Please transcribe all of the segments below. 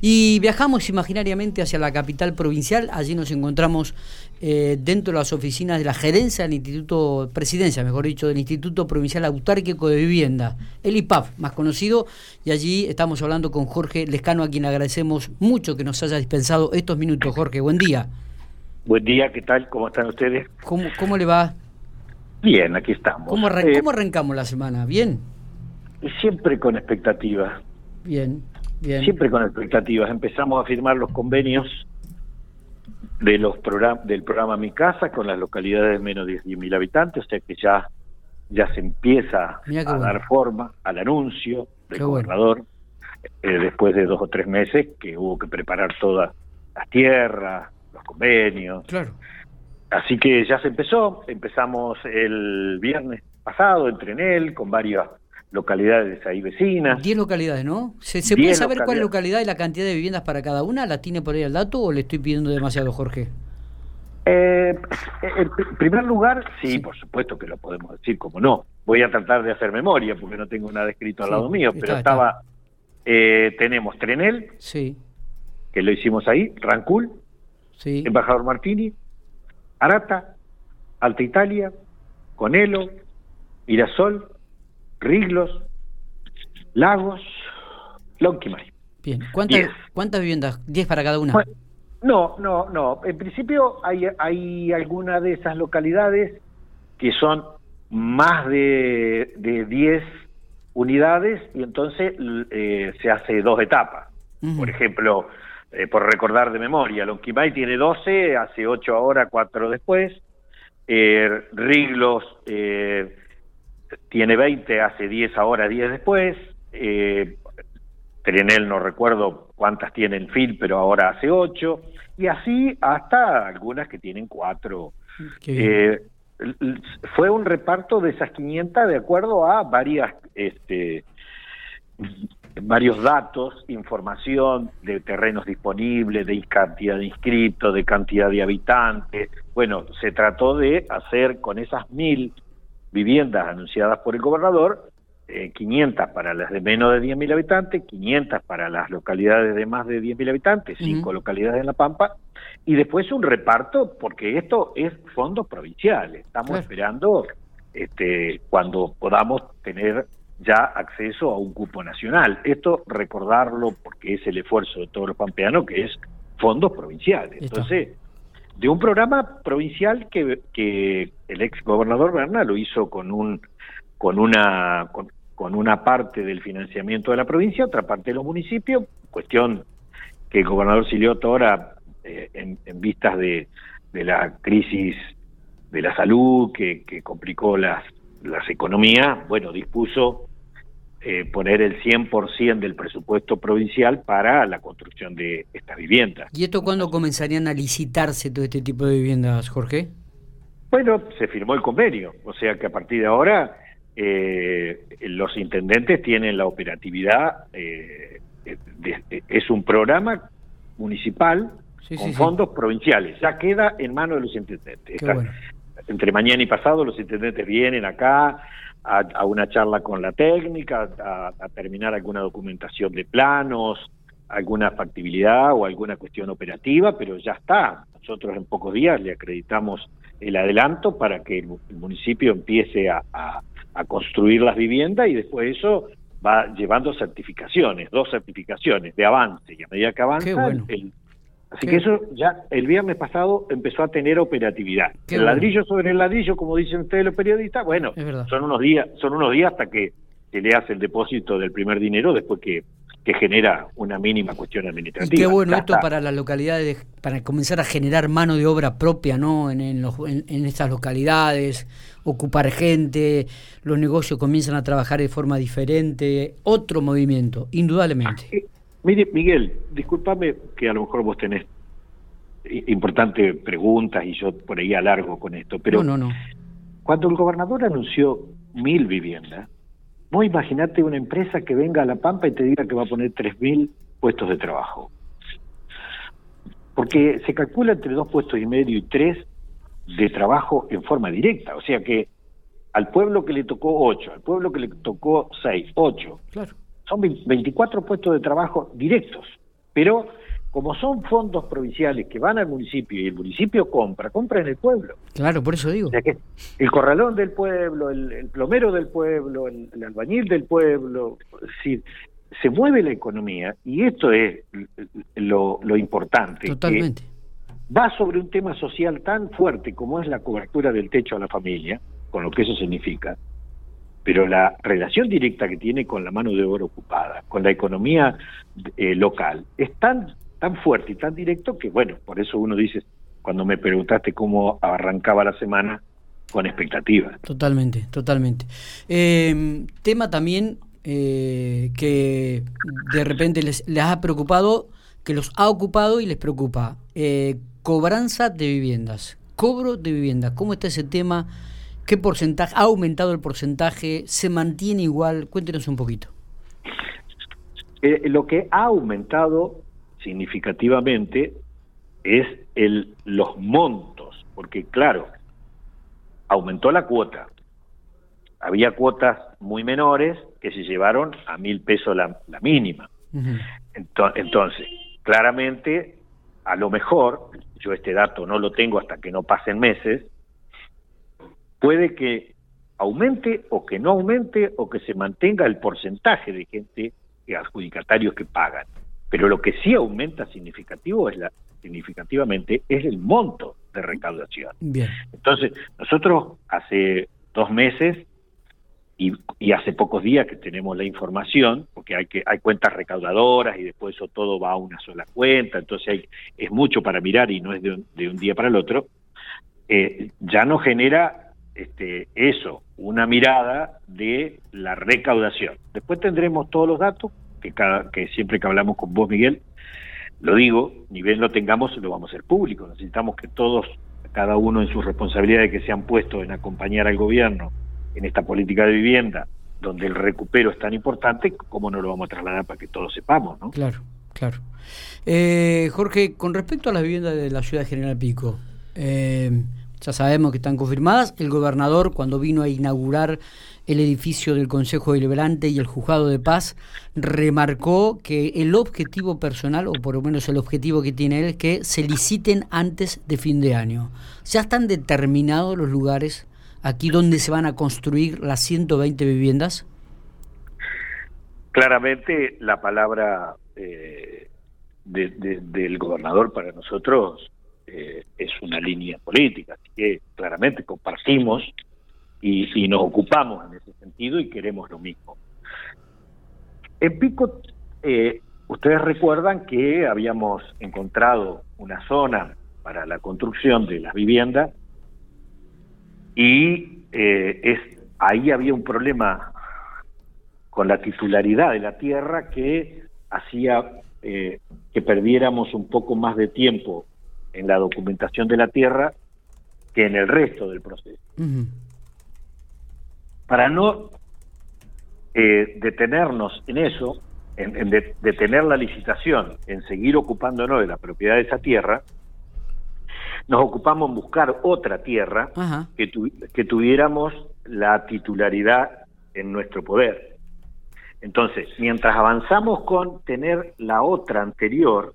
Y viajamos imaginariamente hacia la capital provincial, allí nos encontramos eh, dentro de las oficinas de la gerencia del Instituto, presidencia mejor dicho, del Instituto Provincial Autárquico de Vivienda, el IPAF, más conocido, y allí estamos hablando con Jorge Lescano, a quien agradecemos mucho que nos haya dispensado estos minutos. Jorge, buen día. Buen día, ¿qué tal? ¿Cómo están ustedes? ¿Cómo, cómo le va? Bien, aquí estamos. ¿Cómo, eh, arrancamos la semana? ¿Bien? Siempre con expectativas. Bien, bien. Siempre con expectativas. Empezamos a firmar los convenios de los del programa Mi Casa con las localidades de menos de 10.000 habitantes, o sea que ya, ya se empieza a dar forma al anuncio del gobernador eh, después de dos o tres meses que hubo que preparar todas las tierras, los convenios. Claro. Así que ya se empezó, empezamos el viernes pasado en Trenel con varias localidades ahí vecinas. Diez localidades, ¿no? ¿Se, puede saber cuál localidad y la cantidad de viviendas para cada una? ¿La tiene por ahí el dato o le estoy pidiendo demasiado, Jorge? Eh, en primer lugar, sí, por supuesto que lo podemos decir, como no. Voy a tratar de hacer memoria porque no tengo nada escrito al lado mío, pero estaba, eh, tenemos Trenel, sí. que lo hicimos ahí, Rancul, sí. Embajador Martini, Arata, Alta Italia, Conelo, Mirasol, Riglos, Lagos, Lonquimay. Bien, ¿cuántas, ¿cuántas viviendas? ¿Diez para cada una? no, no, no. En principio hay, hay algunas de esas localidades que son más de, de 10 unidades y entonces eh, se hace dos etapas. Por ejemplo, eh, por recordar de memoria. Lonquimay tiene 12, hace 8 ahora, 4 después. Eh, Riglos eh, tiene 20, hace 10 ahora, 10 después. Eh, Trenel no recuerdo cuántas tiene en FIL, pero ahora hace 8. Y así hasta algunas que tienen 4. Eh, fue un reparto de esas 500 de acuerdo a varias este, varios datos, información de terrenos disponibles, de cantidad de inscritos, de cantidad de habitantes. Bueno, se trató de hacer con esas mil viviendas anunciadas por el gobernador, 500 eh, para las de menos de 10.000 habitantes, 500 para las localidades de más de 10.000 habitantes, cinco localidades en La Pampa, y después un reparto, porque esto es fondos provinciales. Estamos esperando este, cuando podamos tener ya acceso a un cupo nacional. Esto recordarlo porque es el esfuerzo de todos los pampeanos, que es fondos provinciales. Entonces, de un programa provincial que, que el ex gobernador Berna lo hizo con un con una con, una parte del financiamiento de la provincia, otra parte de los municipios, cuestión que el gobernador Silioto ahora, eh, en, en, vistas de, de la crisis de la salud que, que complicó las las economías, bueno, dispuso eh, poner el 100% del presupuesto provincial para la construcción de estas viviendas. ¿Y esto cuándo comenzarían a licitarse todo este tipo de viviendas, Jorge? Bueno, se firmó el convenio, o sea que a partir de ahora eh, los intendentes tienen la operatividad, eh, es un programa municipal con fondos provinciales, ya queda en manos de los intendentes. Entre mañana y pasado los intendentes vienen acá, a, una charla con la técnica, a, terminar alguna documentación de planos, alguna factibilidad o alguna cuestión operativa, pero ya está. Nosotros en pocos días le acreditamos el adelanto para que el, municipio empiece a, construir las viviendas y después eso va llevando certificaciones, dos certificaciones de avance y a medida que avanza el, Así que eso ya el viernes pasado empezó a tener operatividad. el ladrillo sobre el ladrillo, como dicen ustedes los periodistas, bueno, son unos días, son unos días hasta que se le hace el depósito del primer dinero después que, que genera una mínima cuestión administrativa. Y qué bueno esto para las localidades, para comenzar a generar mano de obra propia, ¿no? En, en, en, estas localidades, ocupar gente, los negocios comienzan a trabajar de forma diferente, otro movimiento, indudablemente. Ah, Mire, Miguel, discúlpame que a lo mejor vos tenés importantes preguntas y yo por ahí alargo con esto, pero no, no, no. cuando el gobernador anunció mil viviendas, vos imaginate una empresa que venga a La Pampa y te diga que va a poner tres mil puestos de trabajo. Porque se calcula entre dos puestos y medio y tres de trabajo en forma directa, o sea que al pueblo que le tocó ocho, al pueblo que le tocó seis, ocho. Claro son 24 puestos de trabajo directos. Pero como son fondos provinciales que van al municipio y el municipio compra, compra en el pueblo. Claro, por eso digo. O sea que el corralón del pueblo, el, plomero del pueblo, el, albañil del pueblo, es decir, se mueve la economía y esto es lo, importante. Totalmente. Va sobre un tema social tan fuerte como es la cobertura del techo a la familia, con lo que eso significa, pero la relación directa que tiene con la mano de obra ocupada, con la economía eh, local, es tan tan fuerte y tan directo que, bueno, por eso uno dice, cuando me preguntaste cómo arrancaba la semana, con expectativa. Totalmente, totalmente. Em, tema también eh, que de repente les, les, ha preocupado, que los ha ocupado y les preocupa. Eh, cobranza de viviendas, cobro de viviendas. ¿Cómo está ese tema? ¿Qué porcentaje? ¿Ha aumentado el porcentaje? ¿Se mantiene igual? Cuéntenos un poquito. Eh, lo que ha aumentado significativamente es el, los montos, porque claro, aumentó la cuota. Había cuotas muy menores que se llevaron a mil pesos la, mínima. entonces, claramente, a lo mejor, yo este dato no lo tengo hasta que no pasen meses, puede que aumente o que no aumente o que se mantenga el porcentaje de gente, adjudicatarios que pagan. Pero lo que sí aumenta significativo es la, significativamente es el monto de recaudación. Bien. Entonces, nosotros hace dos meses y, y, hace pocos días que tenemos la información, porque hay que hay cuentas recaudadoras y después eso todo va a una sola cuenta, entonces hay, es mucho para mirar y no es de un, de un día para el otro, eh, ya no genera este, eso, una mirada de la recaudación. Después tendremos todos los datos que, cada, que siempre que hablamos con vos, Miguel, lo digo, ni bien lo tengamos, lo vamos a hacer público. Necesitamos que todos, cada uno en sus responsabilidades que se han puesto en acompañar al gobierno en esta política de vivienda, donde el recupero es tan importante, ¿cómo no lo vamos a trasladar para que todos sepamos? ¿no? Claro, claro. Eh, Jorge, con respecto a las viviendas de la ciudad General Pico, eh, ya sabemos que están confirmadas. El gobernador, cuando vino a inaugurar el edificio del Consejo Deliberante y el Juzgado de Paz, remarcó que el objetivo personal, o por lo menos el objetivo que tiene él, es que se liciten antes de fin de año. ¿Ya están determinados los lugares aquí donde se van a construir las 120 viviendas? Claramente la palabra eh, del gobernador para nosotros es una línea política, así que claramente compartimos y, nos ocupamos en ese sentido y queremos lo mismo. En Pico, eh, ustedes recuerdan que habíamos encontrado una zona para la construcción de las viviendas y eh, es ahí había un problema con la titularidad de la tierra que hacía eh, que perdiéramos un poco más de tiempo en la documentación de la tierra que en el resto del proceso. Para no eh, detenernos en eso, en, detener la licitación, en seguir ocupándonos de la propiedad de esa tierra, nos ocupamos en buscar otra tierra que, que tuviéramos la titularidad en nuestro poder. Entonces, mientras avanzamos con tener la otra anterior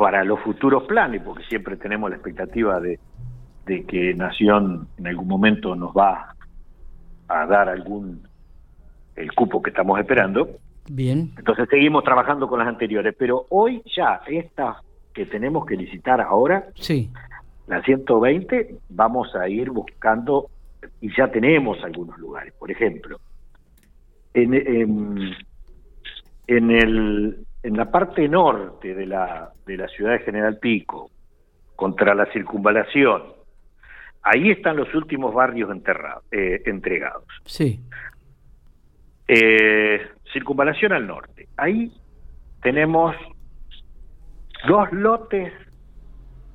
para los futuros planes, porque siempre tenemos la expectativa de, de que Nación en algún momento nos va a dar algún el cupo que estamos esperando. Bien. Entonces seguimos trabajando con las anteriores, pero hoy ya esta que tenemos que licitar ahora, sí. la 120, vamos a ir buscando y ya tenemos algunos lugares. Por ejemplo, en, en, en, el, en la parte norte de la, de la ciudad de General Pico, contra la circunvalación, Ahí están los últimos barrios enterrados, eh, entregados. Sí. Eh, circunvalación al norte. Ahí tenemos dos lotes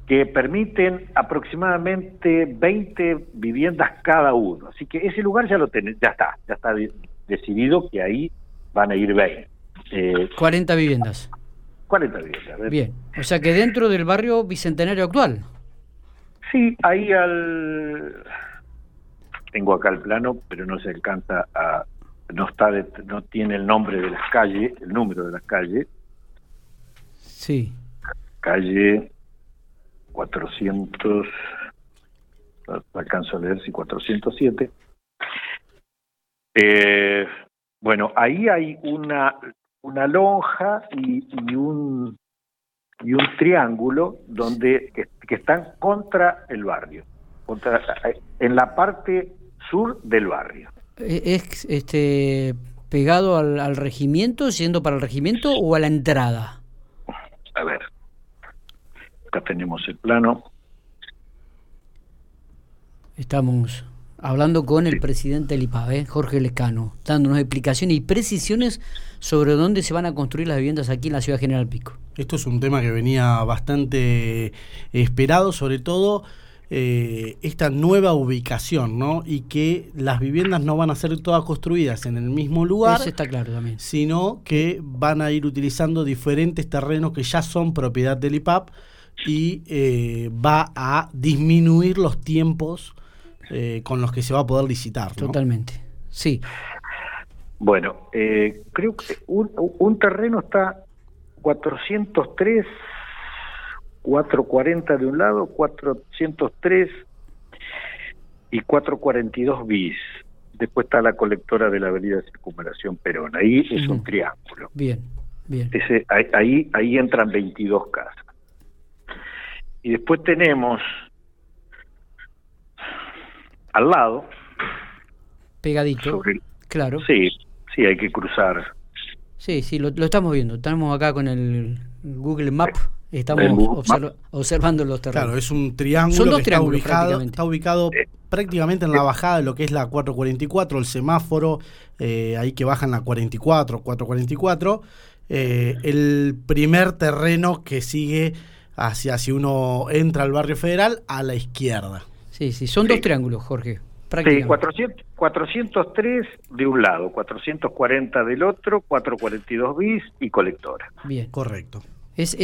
que permiten aproximadamente 20 viviendas cada uno. Así que ese lugar ya lo tenemos, ya está, ya está decidido que ahí van a ir 20. Eh, 40 viviendas. 40 viviendas. Bien, o sea que dentro del barrio bicentenario actual. Sí, ahí al... Tengo acá el plano, pero no se alcanza a... No, está no tiene el nombre de las calles, el número de las calles, Sí. Calle 400, alcanzo a leer si 407. Eh, bueno, ahí hay una, una lonja y, y un y un triángulo donde que, están contra el barrio, contra, en la parte sur del barrio. Eh, ¿Es este pegado al, al regimiento, siendo para el regimiento o a la entrada? A ver, acá tenemos el plano. Estamos hablando con el presidente del IPAB, ¿eh? Jorge Lescano, dándonos explicaciones y precisiones sobre dónde se van a construir las viviendas aquí en la ciudad General Pico. Esto es un tema que venía bastante esperado, sobre todo eh, esta nueva ubicación, ¿no? Y que las viviendas no van a ser todas construidas en el mismo lugar. Eso está claro también. Sino que van a ir utilizando diferentes terrenos que ya son propiedad del IPAP y eh, va a disminuir los tiempos eh, con los que se va a poder licitar. Totalmente, sí. Bueno, eh, creo que un, un terreno está 403, 440 de un lado, 403 y 442 bis. Después está la colectora de la avenida Circunvalación Perón. Ahí es un triángulo. Bien, bien. Ese, ahí, ahí entran 22 casas. Y después tenemos al lado. Pegadito. claro. Sí, sí, hay que cruzar. Sí, sí, lo, estamos viendo. Estamos acá con el Google Map. Estamos observando los terrenos. Claro, es un triángulo que está ubicado, está ubicado prácticamente en la bajada de lo que es la 444, el semáforo, eh, ahí que baja en la 44, 444. Eh, el primer terreno que sigue hacia si uno entra al barrio federal a la izquierda. Sí, sí, son dos triángulos, Jorge. Sí, 400, 403 de un lado, 440 del otro, 442 bis y colectora. Bien, correcto.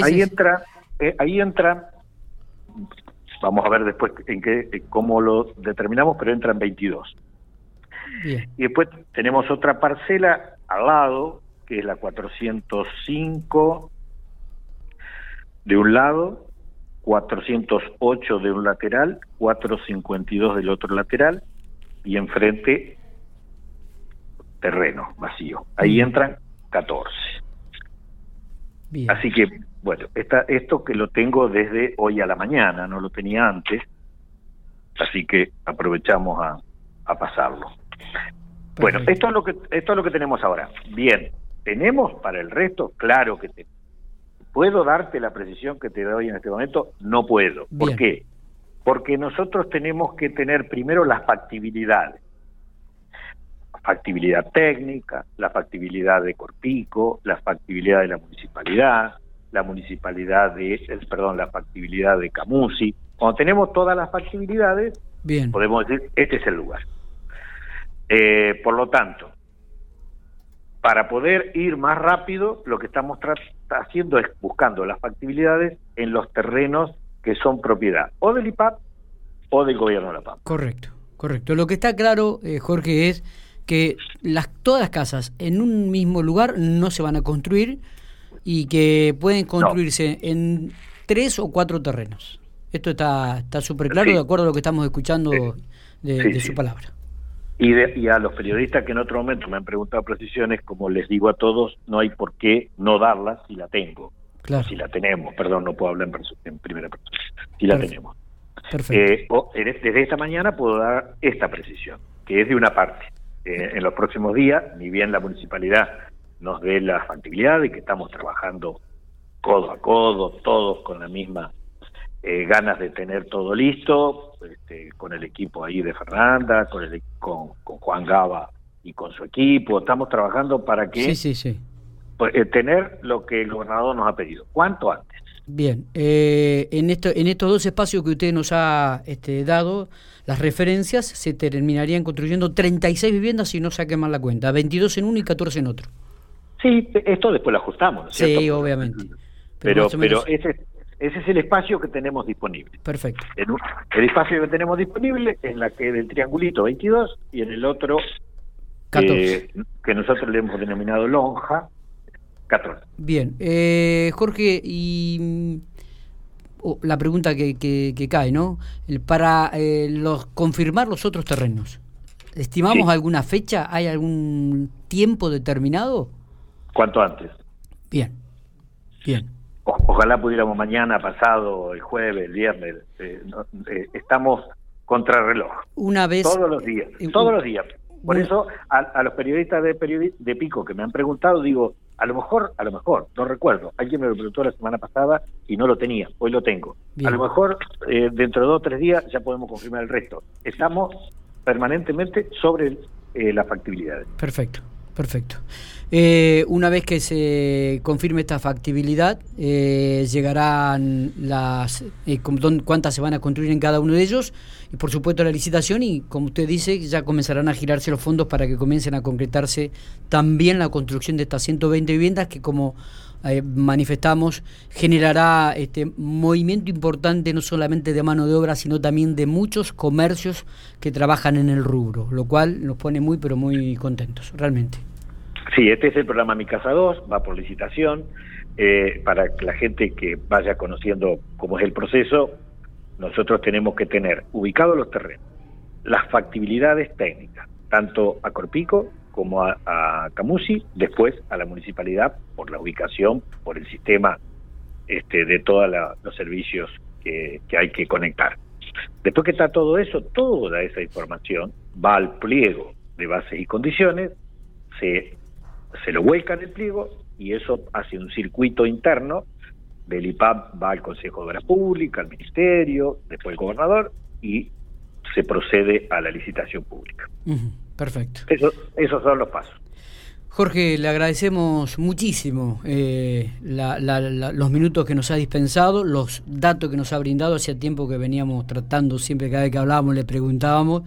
ahí entra, eh, ahí entra, vamos a ver después en qué, cómo lo determinamos, pero entran 22. Bien. Y después tenemos otra parcela al lado, que es la 405 de un lado 408 de un lateral, 452 del otro lateral y enfrente terreno vacío. Ahí entran 14. Así que, bueno, esta, esto que lo tengo desde hoy a la mañana, no lo tenía antes, así que aprovechamos a, a pasarlo. Bueno, esto es lo que esto es lo que tenemos ahora. Bien, tenemos para el resto, claro que tenemos ¿Puedo darte la precisión que te doy en este momento? No puedo. ¿Por qué? Porque nosotros tenemos que tener primero las factibilidades. Factibilidad técnica, la factibilidad de Corpico, la factibilidad de la municipalidad, la municipalidad de, perdón, la factibilidad de Camusi. Cuando tenemos todas las factibilidades, Bien. podemos decir, este es el lugar. Eh, por lo tanto, para poder ir más rápido, lo que estamos haciendo es buscando las factibilidades en los terrenos que son propiedad o del IPAP o del gobierno de La Pampa. Correcto, correcto. Lo que está claro, eh, Jorge, es que las, todas las casas en un mismo lugar no se van a construir y que pueden construirse en tres o cuatro terrenos. Esto está súper claro de acuerdo a lo que estamos escuchando de, su palabra. Y, a los periodistas que en otro momento me han preguntado precisiones, como les digo a todos, no hay por qué no darlas si la tengo. Claro. Si la tenemos, perdón, no puedo hablar en, primera persona. Si la tenemos. Perfecto. Eh, desde esta mañana puedo dar esta precisión, que es de una parte. Eh, en los próximos días, ni bien la municipalidad nos dé la factibilidad de que estamos trabajando codo a codo, todos con la misma eh, ganas de tener todo listo, este, con el equipo ahí de Fernanda, con, el, con, Juan Gaba y con su equipo. Estamos trabajando para que pues, eh, tener lo que el gobernador nos ha pedido. ¿Cuánto antes? Bien, eh, en, esto, en estos dos espacios que usted nos ha este, dado, las referencias, se terminarían construyendo 36 viviendas si no saque mal la cuenta, 22 en uno y 14 en otro. Sí, esto después lo ajustamos. Sí, obviamente. Pero, pero, ese, ese es el espacio que tenemos disponible. Perfecto. el espacio que tenemos disponible es la que del triangulito 22 y en el otro que nosotros le hemos denominado lonja, 14. Bien, eh, Jorge, y mm, oh, la pregunta que, que, cae, ¿no? Para eh, los, confirmar los otros terrenos, ¿estimamos alguna fecha? ¿Hay algún tiempo determinado? Cuanto antes. Bien, bien. Ojalá pudiéramos mañana, pasado, el jueves, el viernes. Eh, eh, estamos contrarreloj. Una vez. Todos los días. todos los días. Por eso a, los periodistas de, de Pico que me han preguntado, digo, a lo mejor, a lo mejor, no recuerdo, alguien me lo preguntó la semana pasada y no lo tenía, hoy lo tengo. A lo mejor eh, dentro de dos o tres días ya podemos confirmar el resto. Estamos permanentemente sobre eh, las factibilidades. Perfecto. Perfecto. Eh, una vez que se confirme esta factibilidad, eh, llegarán las eh, cuántas se van a construir en cada uno de ellos y por supuesto la licitación y como usted dice ya comenzarán a girarse los fondos para que comiencen a concretarse también la construcción de estas 120 viviendas que como manifestamos generará este movimiento importante no solamente de mano de obra sino también de muchos comercios que trabajan en el rubro, lo cual nos pone muy pero muy contentos, realmente. Sí, este es el programa Mi Casa 2, va por licitación. Eh, para la gente que vaya conociendo cómo es el proceso, nosotros tenemos que tener ubicados los terrenos, las factibilidades técnicas, tanto a Corpico como a, Camusi, después a la municipalidad por la ubicación, por el sistema este, de todos los servicios que hay que conectar. Después que está todo eso, toda esa información va al pliego de bases y condiciones, se se lo vuelca en el pliego y eso hace un circuito interno. Del IPAP va al Consejo de Obras Públicas, al Ministerio, después el gobernador y se procede a la licitación pública. perfecto. Eso, esos son los pasos. Jorge, le agradecemos muchísimo eh, los minutos que nos ha dispensado, los datos que nos ha brindado. Hacía tiempo que veníamos tratando, siempre cada vez que hablábamos le preguntábamos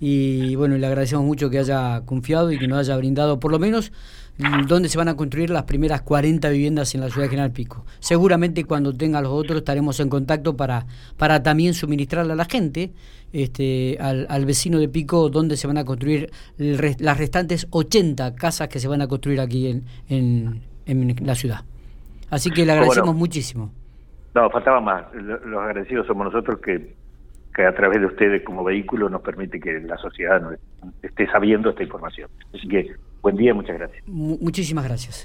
y bueno, le agradecemos mucho que haya confiado y que nos haya brindado por lo menos mm, dónde se van a construir las primeras 40 viviendas en la ciudad de General Pico. Seguramente cuando tenga los otros estaremos en contacto para, para también suministrarle a la gente, este, al, vecino de Pico, dónde se van a construir las restantes 80 casas que se van a construir aquí en, en, en la ciudad. Así que le agradecemos muchísimo. No, faltaba más. Los agradecidos somos nosotros que que a través de ustedes como vehículo nos permite que la sociedad esté sabiendo esta información. Así que buen día, muchas gracias. muchísimas gracias.